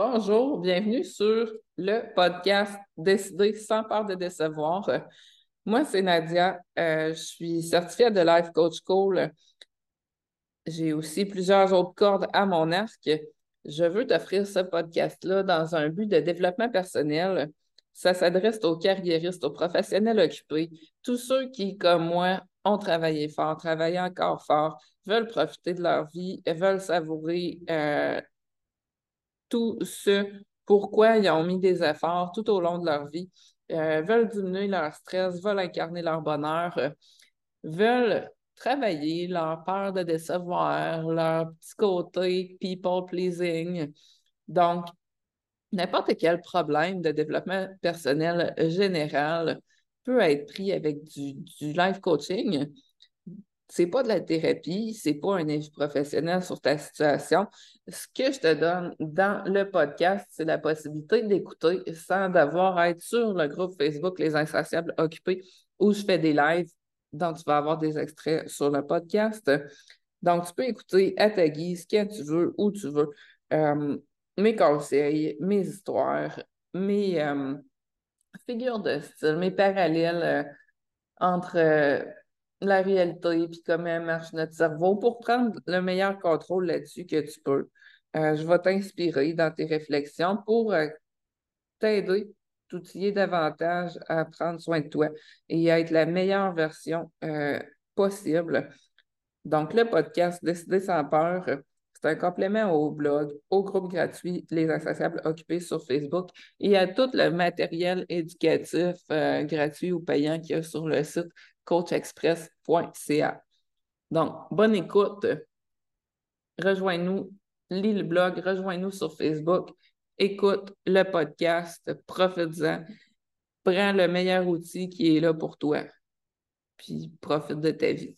Bonjour, bienvenue sur le podcast Décider sans peur de décevoir. Moi, c'est Nadia. Euh, je suis certifiée de Life Coach School. J'ai aussi plusieurs autres cordes à mon arc. Je veux t'offrir ce podcast-là dans un but de développement personnel. Ça s'adresse aux carriéristes, aux professionnels occupés, tous ceux qui, comme moi, ont travaillé fort, travaillé encore fort, veulent profiter de leur vie, veulent savourer euh, tout ce pourquoi ils ont mis des efforts tout au long de leur vie, euh, veulent diminuer leur stress, veulent incarner leur bonheur, euh, veulent travailler leur peur de décevoir, leur petit côté people pleasing. Donc, n'importe quel problème de développement personnel général peut être pris avec du, du life coaching c'est pas de la thérapie, c'est pas un avis professionnel sur ta situation. Ce que je te donne dans le podcast, c'est la possibilité d'écouter sans devoir être sur le groupe Facebook Les Insatiables Occupés où je fais des lives dont tu vas avoir des extraits sur le podcast. Donc, tu peux écouter à ta guise, quand tu veux, où tu veux, euh, mes conseils, mes histoires, mes euh, figures de style, mes parallèles euh, entre la réalité, puis comment marche notre cerveau pour prendre le meilleur contrôle là-dessus que tu peux. Euh, je vais t'inspirer dans tes réflexions pour euh, t'aider, t'outiller davantage à prendre soin de toi et à être la meilleure version euh, possible. Donc, le podcast Décider sans peur, c'est un complément au blog, au groupe gratuit Les Insociables Occupés sur Facebook et à tout le matériel éducatif gratuit ou payant qu'il y a sur le site coachexpress.ca. Donc, bonne écoute. Rejoins-nous, lis le blog, rejoins-nous sur Facebook, écoute le podcast, profite-en, prends le meilleur outil qui est là pour toi, puis profite de ta vie.